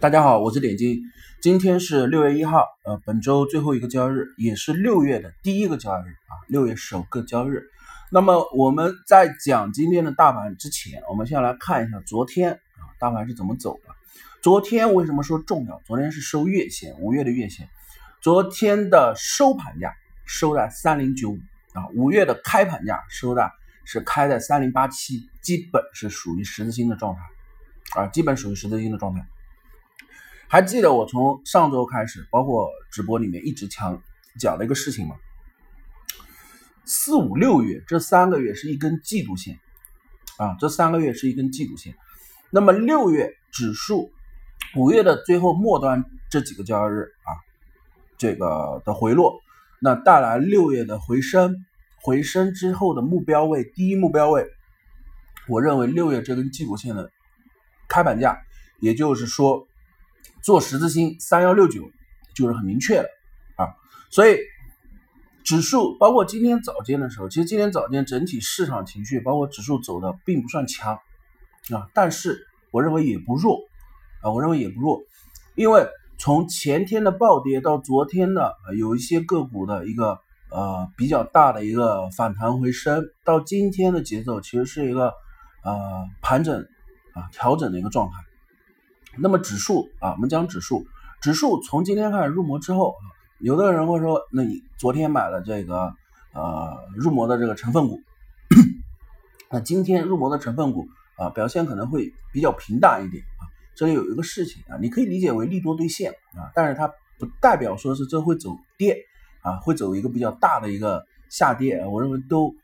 大家好，我是点金，今天是六月一号，呃，本周最后一个交易日，也是六月的第一个交易日啊，六月首个交易日。那么我们在讲今天的大盘之前，我们先来看一下昨天啊，大盘是怎么走的。昨天为什么说重要？昨天是收月线，五月的月线。昨天的收盘价收在三零九五啊，五月的开盘价收的是开在三零八七，基本是属于十字星的状态啊，基本属于十字星的状态。还记得我从上周开始，包括直播里面一直强讲的一个事情吗？四五六月这三个月是一根季度线啊，这三个月是一根季度线。那么六月指数，五月的最后末端这几个交易日啊，这个的回落，那带来六月的回升，回升之后的目标位，第一目标位，我认为六月这根季度线的开盘价，也就是说。做十字星三幺六九就是很明确的啊，所以指数包括今天早间的时候，其实今天早间整体市场情绪包括指数走的并不算强啊，但是我认为也不弱啊，我认为也不弱，因为从前天的暴跌到昨天的有一些个股的一个呃比较大的一个反弹回升，到今天的节奏其实是一个呃盘整啊调整的一个状态。那么指数啊，我们讲指数，指数从今天开始入魔之后，有的人会说，那你昨天买了这个呃入魔的这个成分股，那今天入魔的成分股啊表现可能会比较平淡一点啊。这里有一个事情啊，你可以理解为利多兑现啊，但是它不代表说是这会走跌啊，会走一个比较大的一个下跌，我认为都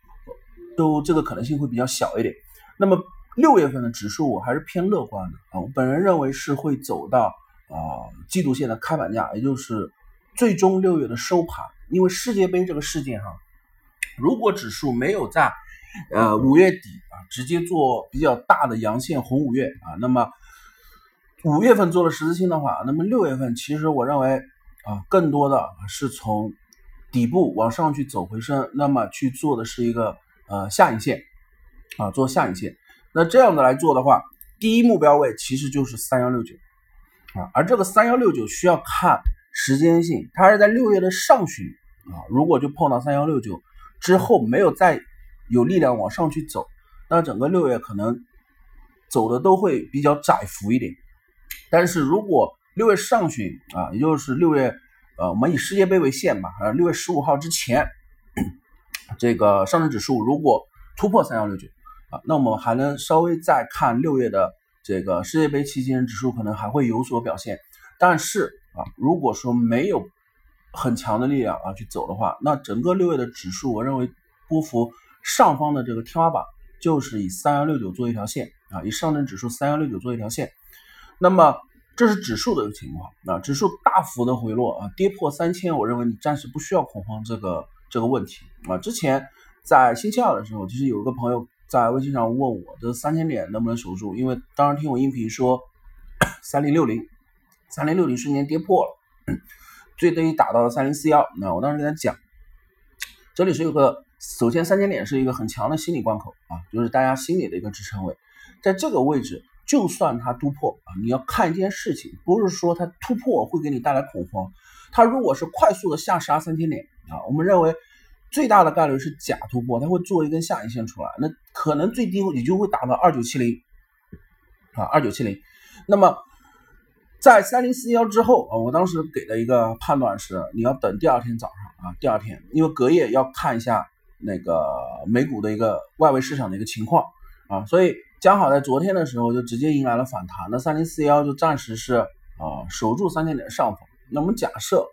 都这个可能性会比较小一点。那么。六月份的指数我还是偏乐观的啊，我本人认为是会走到啊季度线的开盘价，也就是最终六月的收盘。因为世界杯这个事件哈，如果指数没有在呃五月底啊直接做比较大的阳线红五月啊，那么五月份做了十字星的话，那么六月份其实我认为啊更多的是从底部往上去走回升，那么去做的是一个呃下影线啊做下影线。那这样的来做的话，第一目标位其实就是三幺六九啊，而这个三幺六九需要看时间性，它是在六月的上旬啊，如果就碰到三幺六九之后没有再有力量往上去走，那整个六月可能走的都会比较窄幅一点。但是如果六月上旬啊，也就是六月呃，我们以世界杯为线吧，啊，六月十五号之前，这个上证指数如果突破三幺六九。啊，那我们还能稍微再看六月的这个世界杯期间指数可能还会有所表现，但是啊，如果说没有很强的力量啊去走的话，那整个六月的指数，我认为波幅上方的这个天花板就是以三幺六九做一条线啊，以上证指数三幺六九做一条线。那么这是指数的一个情况啊，指数大幅的回落啊，跌破三千，我认为你暂时不需要恐慌这个这个问题啊。之前在星期二的时候，其实有一个朋友。在微信上问我这三千点能不能守住？因为当时听我音频说 三零六零，三零六零瞬间跌破了，最低打到了三零四幺。那我当时跟他讲，这里是有个首先三千点是一个很强的心理关口啊，就是大家心里的一个支撑位，在这个位置，就算它突破啊，你要看一件事情，不是说它突破会给你带来恐慌，它如果是快速的下杀三千点啊，我们认为。最大的概率是假突破，它会做一根下影线出来，那可能最低也就会达到二九七零啊，二九七零。那么在三零四幺之后啊，我当时给的一个判断是，你要等第二天早上啊，第二天，因为隔夜要看一下那个美股的一个外围市场的一个情况啊，所以刚好在昨天的时候就直接迎来了反弹，那三零四幺就暂时是啊守住三千点上方。那我们假设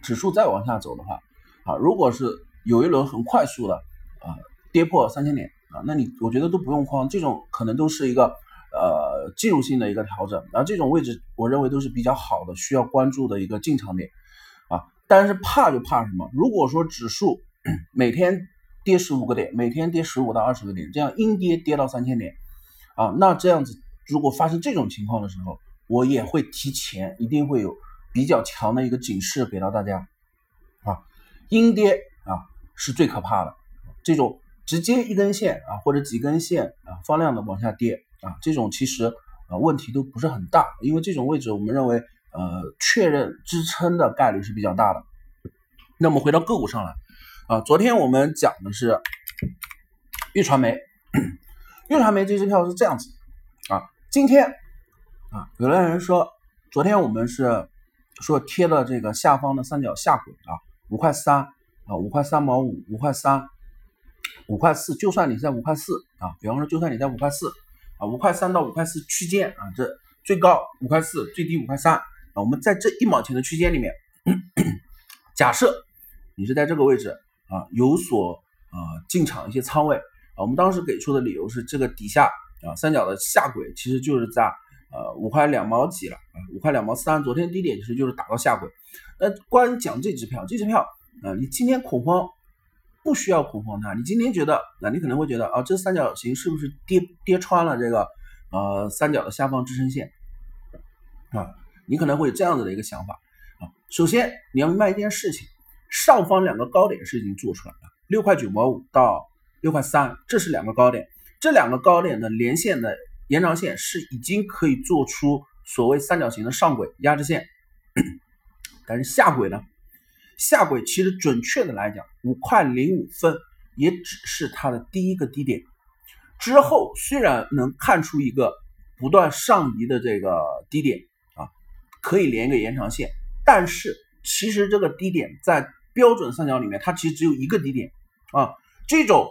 指数再往下走的话啊，如果是有一轮很快速的啊跌破三千点啊，那你我觉得都不用慌，这种可能都是一个呃技术性的一个调整，然后这种位置我认为都是比较好的，需要关注的一个进场点啊。但是怕就怕什么？如果说指数每天跌十五个点，每天跌十五到二十个点，这样阴跌跌到三千点啊，那这样子如果发生这种情况的时候，我也会提前一定会有比较强的一个警示给到大家啊，阴跌啊。是最可怕的，这种直接一根线啊，或者几根线啊，放量的往下跌啊，这种其实啊问题都不是很大，因为这种位置我们认为呃确认支撑的概率是比较大的。那么回到个股上来啊，昨天我们讲的是粤传媒，粤传媒这支票是这样子啊，今天啊有的人说昨天我们是说贴了这个下方的三角下轨啊五块三啊五块三毛五五块三。五块四，就算你在五块四啊，比方说就算你在五块四啊，五块三到五块四区间啊，这最高五块四，最低五块三啊，我们在这一毛钱的区间里面，假设你是在这个位置啊，有所啊进场一些仓位啊，我们当时给出的理由是这个底下啊三角的下轨其实就是在呃五块两毛几了啊，五块两毛三，昨天低点其实就是打到下轨。那关于讲这支票，这支票啊，你今天恐慌。不需要恐慌它。你今天觉得，那你可能会觉得啊，这三角形是不是跌跌穿了这个呃三角的下方支撑线啊？你可能会有这样子的一个想法啊。首先你要明白一件事情，上方两个高点是已经做出来了，六块九毛五到六块三，这是两个高点，这两个高点的连线的延长线是已经可以做出所谓三角形的上轨压制线，但是下轨呢？下轨其实准确的来讲，五块零五分也只是它的第一个低点，之后虽然能看出一个不断上移的这个低点啊，可以连一个延长线，但是其实这个低点在标准三角里面，它其实只有一个低点啊。这种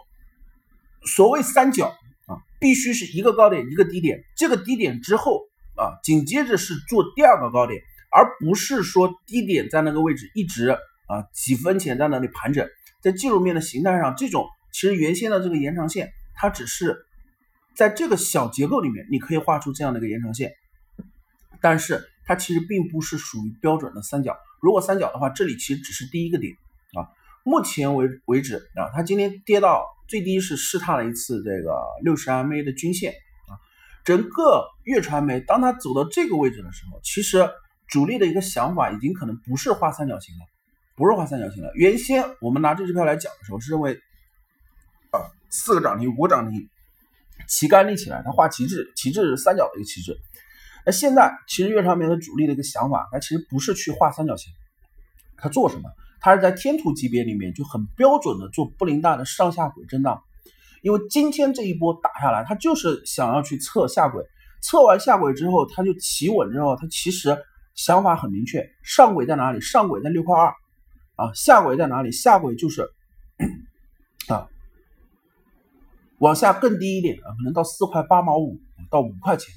所谓三角啊，必须是一个高点一个低点，这个低点之后啊，紧接着是做第二个高点，而不是说低点在那个位置一直。啊，几分钱在那里盘整，在技术面的形态上，这种其实原先的这个延长线，它只是在这个小结构里面，你可以画出这样的一个延长线，但是它其实并不是属于标准的三角。如果三角的话，这里其实只是第一个点啊。目前为为止啊，它今天跌到最低是试探了一次这个六十 MA 的均线啊。整个粤传媒当它走到这个位置的时候，其实主力的一个想法已经可能不是画三角形了。不是画三角形的。原先我们拿这支票来讲的时候，是认为啊四个涨停，五个涨停，旗杆立起来，它画旗帜，旗帜是三角的一个旗帜。那现在其实粤传媒的主力的一个想法，它其实不是去画三角形，它做什么？它是在天图级别里面就很标准的做布林带的上下轨震荡。因为今天这一波打下来，它就是想要去测下轨，测完下轨之后，它就企稳之后，它其实想法很明确，上轨在哪里？上轨在六块二。啊，下轨在哪里？下轨就是啊，往下更低一点啊，可能到四块八毛五到五块钱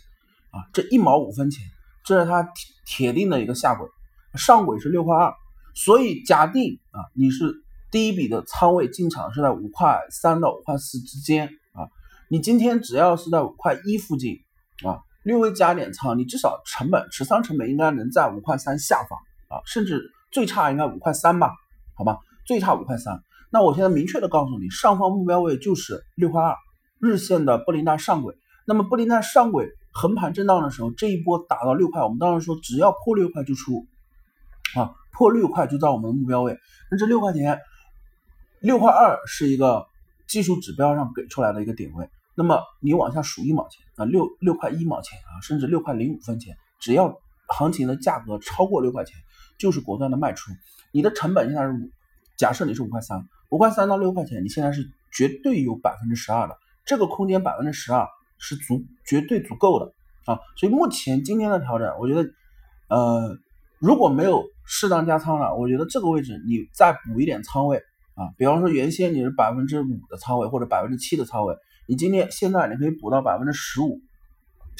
啊，这一毛五分钱，这是它铁铁定的一个下轨。上轨是六块二，所以假定啊，你是第一笔的仓位进场是在五块三到五块四之间啊，你今天只要是在五块一附近啊，略微加点仓，你至少成本持仓成本应该能在五块三下方啊，甚至。最差应该五块三吧，好吧，最差五块三。那我现在明确的告诉你，上方目标位就是六块二，日线的布林带上轨。那么布林带上轨横盘震荡的时候，这一波打到六块，我们当时说只要破六块就出，啊，破六块就到我们的目标位。那这六块钱，六块二是一个技术指标上给出来的一个点位。那么你往下数一毛钱啊，六六块一毛钱啊，甚至六块零五分钱，只要行情的价格超过六块钱。就是果断的卖出，你的成本现在是五，假设你是五块三，五块三到六块钱，你现在是绝对有百分之十二的，这个空间百分之十二是足绝对足够的啊，所以目前今天的调整，我觉得，呃，如果没有适当加仓了，我觉得这个位置你再补一点仓位啊，比方说原先你是百分之五的仓位或者百分之七的仓位，你今天现在你可以补到百分之十五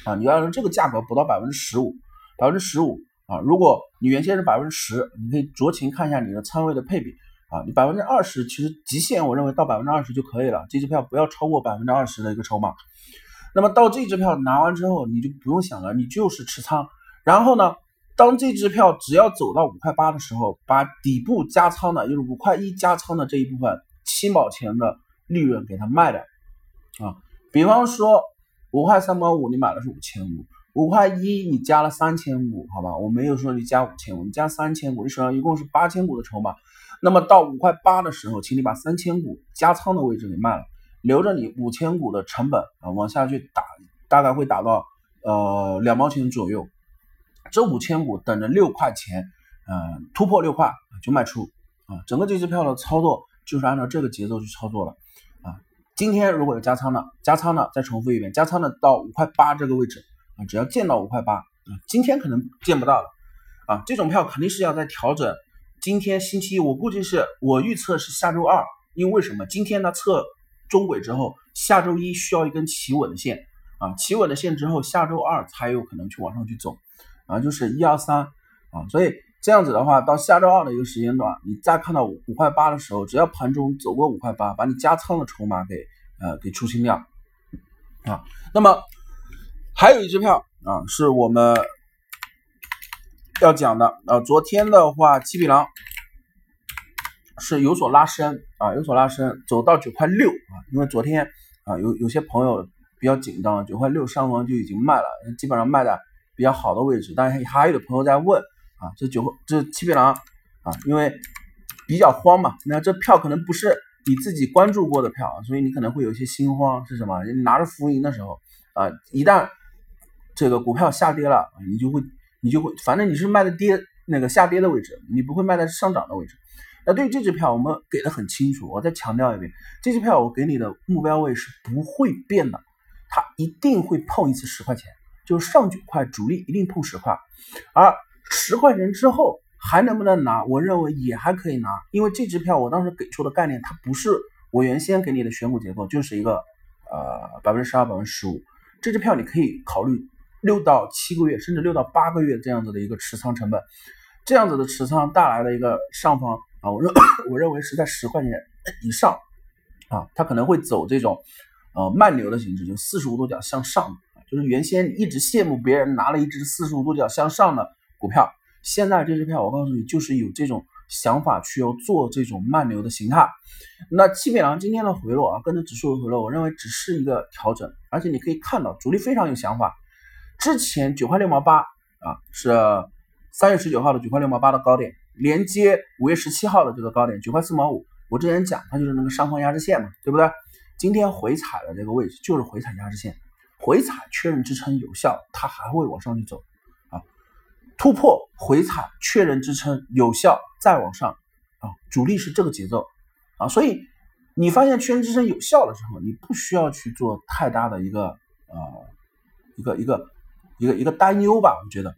啊，你要用这个价格补到百分之十五，百分之十五。啊，如果你原先是百分之十，你可以酌情看一下你的仓位的配比啊。你百分之二十，其实极限我认为到百分之二十就可以了。这支票不要超过百分之二十的一个筹码。那么到这支票拿完之后，你就不用想了，你就是持仓。然后呢，当这支票只要走到五块八的时候，把底部加仓的，就是五块一加仓的这一部分七毛钱的利润给它卖掉啊。比方说五块三毛五，你买的是五千五。五块一，你加了三千股，好吧，我没有说你加五千股，你加三千股，你手上一共是八千股的筹码。那么到五块八的时候，请你把三千股加仓的位置给卖了，留着你五千股的成本啊，往下去打，大概会打到呃两毛钱左右，这五千股等着六块钱，呃突破六块就卖出啊。整个这支票的操作就是按照这个节奏去操作了啊。今天如果有加仓的，加仓的再重复一遍，加仓的到五块八这个位置啊，只要见到五块八啊，今天可能见不到了啊，这种票肯定是要在调整。今天星期一，我估计是我预测是下周二，因为什么？今天它测中轨之后，下周一需要一根企稳的线啊，企稳的线之后，下周二才有可能去往上去走啊，就是一二三啊，所以这样子的话，到下周二的一个时间段，你再看到五块八的时候，只要盘中走过五块八，把你加仓的筹码给呃给出清掉啊。那么还有一支票啊，是我们。要讲的啊，昨天的话，七匹狼是有所拉升啊，有所拉升，走到九块六啊。因为昨天啊，有有些朋友比较紧张，九块六上方就已经卖了，基本上卖的比较好的位置。但是还有的朋友在问啊，这九这七匹狼啊，因为比较慌嘛，那这票可能不是你自己关注过的票，所以你可能会有一些心慌。是什么？你拿着浮盈的时候啊，一旦这个股票下跌了，你就会。你就会，反正你是卖的跌那个下跌的位置，你不会卖在上涨的位置。那对于这支票，我们给的很清楚，我再强调一遍，这支票我给你的目标位是不会变的，它一定会碰一次十块钱，就是上九块，主力一定碰十块，而十块钱之后还能不能拿，我认为也还可以拿，因为这支票我当时给出的概念，它不是我原先给你的选股结构，就是一个呃百分之十二、百分之十五，这支票你可以考虑。六到七个月，甚至六到八个月这样子的一个持仓成本，这样子的持仓带来的一个上方啊，我认 我认为是在十块钱以上啊，它可能会走这种呃慢牛的形式，就四十五度角向上，就是原先一直羡慕别人拿了一只四十五度角向上的股票，现在这支票我告诉你就是有这种想法去要做这种慢牛的形态。那七匹狼今天的回落啊，跟着指数的回落，我认为只是一个调整，而且你可以看到主力非常有想法。之前九块六毛八啊，是三月十九号的九块六毛八的高点，连接五月十七号的这个高点九块四毛五。我之前讲它就是那个上方压制线嘛，对不对？今天回踩的这个位置就是回踩压制线，回踩确认支撑有效，它还会往上去走啊。突破回踩确认支撑有效再往上啊，主力是这个节奏啊，所以你发现确认支撑有效的时候，你不需要去做太大的一个呃一个一个。一个一个担忧吧，我觉得。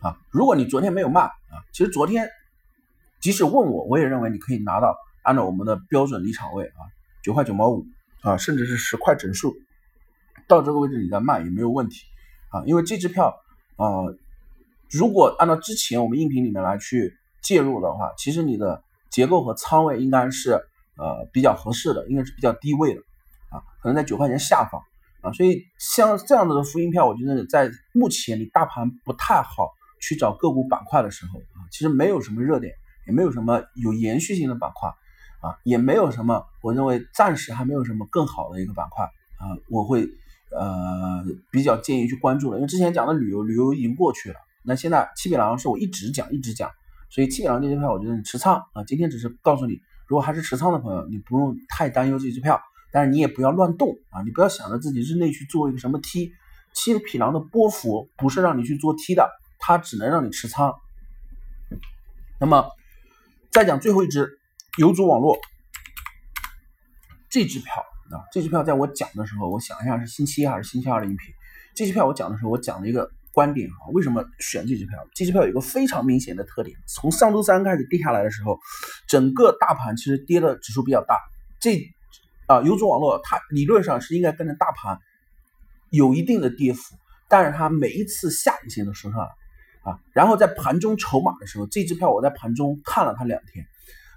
啊，如果你昨天没有卖啊，其实昨天即使问我，我也认为你可以拿到按照我们的标准离场位啊，九块九毛五啊，甚至是十块整数，到这个位置你再卖也没有问题。啊，因为这支票啊，如果按照之前我们音频里面来去介入的话，其实你的结构和仓位应该是呃比较合适的，应该是比较低位的。啊，可能在九块钱下方。啊，所以像这样子的复印票，我觉得在目前你大盘不太好去找个股板块的时候啊，其实没有什么热点，也没有什么有延续性的板块啊，也没有什么，我认为暂时还没有什么更好的一个板块啊，我会呃比较建议去关注的，因为之前讲的旅游，旅游已经过去了，那现在七匹狼是我一直讲一直讲，所以七匹狼这支票，我觉得你持仓啊，今天只是告诉你，如果还是持仓的朋友，你不用太担忧这支票。但是你也不要乱动啊！你不要想着自己日内去做一个什么 T，七匹狼的波幅不是让你去做 T 的，它只能让你持仓。那么再讲最后一只游族网络这支票啊，这支票在我讲的时候，我想一下是星期一还是星期二的音频。这支票我讲的时候，我讲了一个观点啊，为什么选这支票？这支票有一个非常明显的特点，从上周三开始跌下来的时候，整个大盘其实跌的指数比较大，这。啊，游族网络它理论上是应该跟着大盘有一定的跌幅，但是它每一次下影线都收上来啊。然后在盘中筹码的时候，这支票我在盘中看了它两天，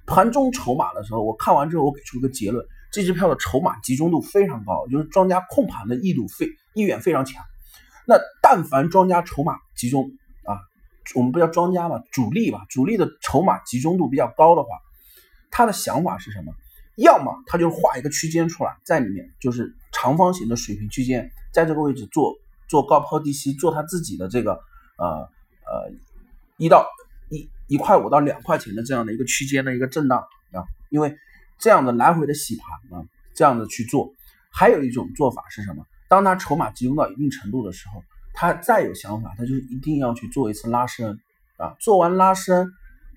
盘中筹码的时候，我看完之后我给出一个结论：这支票的筹码集中度非常高，就是庄家控盘的意度非意愿非常强。那但凡庄家筹码集中啊，我们不叫庄家吧，主力吧，主力的筹码集中度比较高的话，他的想法是什么？要么他就画一个区间出来，在里面就是长方形的水平区间，在这个位置做做高抛低吸，做他自己的这个呃呃一到一一块五到两块钱的这样的一个区间的一个震荡啊，因为这样的来回的洗盘啊，这样的去做。还有一种做法是什么？当他筹码集中到一定程度的时候，他再有想法，他就一定要去做一次拉伸啊，做完拉伸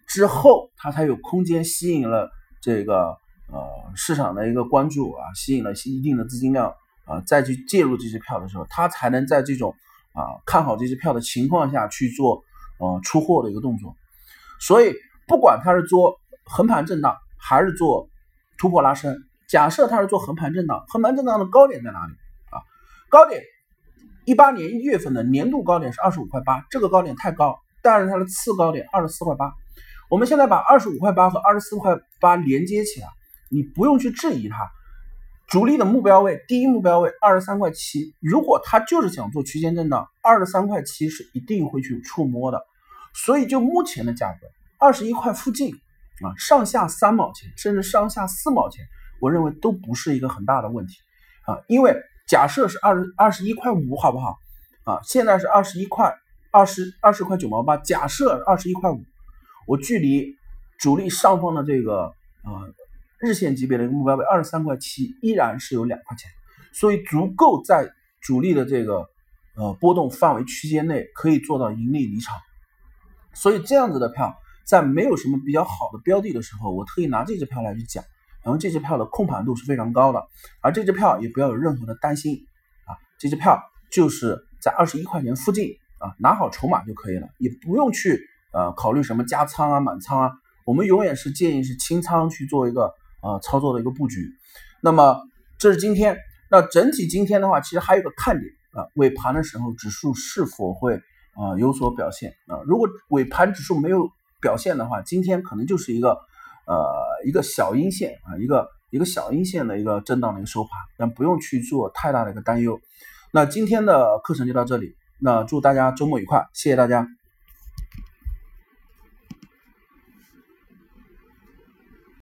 之后，他才有空间吸引了这个呃市场的一个关注啊，吸引了一定的资金量啊，再去介入这支票的时候，他才能在这种啊看好这支票的情况下去做呃出货的一个动作。所以，不管他是做横盘震荡还是做突破拉伸，假设他是做横盘震荡，横盘震荡的高点在哪里啊？高点。一八年一月份的年度高点是二十五块八，这个高点太高，但是它的次高点二十四块八。我们现在把二十五块八和二十四块八连接起来，你不用去质疑它。主力的目标位，第一目标位二十三块七，如果他就是想做区间震荡，二十三块七是一定会去触摸的。所以就目前的价格，二十一块附近啊，上下三毛钱，甚至上下四毛钱，我认为都不是一个很大的问题啊，因为。假设是二十二十一块五，好不好？啊，现在是二十一块二十二十块九毛八。假设二十一块五，我距离主力上方的这个啊日线级别的一个目标位二十三块七，依然是有两块钱，所以足够在主力的这个呃波动范围区间内可以做到盈利离场。所以这样子的票，在没有什么比较好的标的的时候，我特意拿这只票来去讲。然后这支票的控盘度是非常高的，而这支票也不要有任何的担心啊，这支票就是在二十一块钱附近啊，拿好筹码就可以了，也不用去呃考虑什么加仓啊、满仓啊，我们永远是建议是清仓去做一个呃操作的一个布局。那么这是今天，那整体今天的话，其实还有个看点啊，尾盘的时候指数是否会啊有所表现啊？如果尾盘指数没有表现的话，今天可能就是一个。呃，一个小阴线啊，一个一个小阴线的一个震荡的一个收盘，但不用去做太大的一个担忧。那今天的课程就到这里，那祝大家周末愉快，谢谢大家。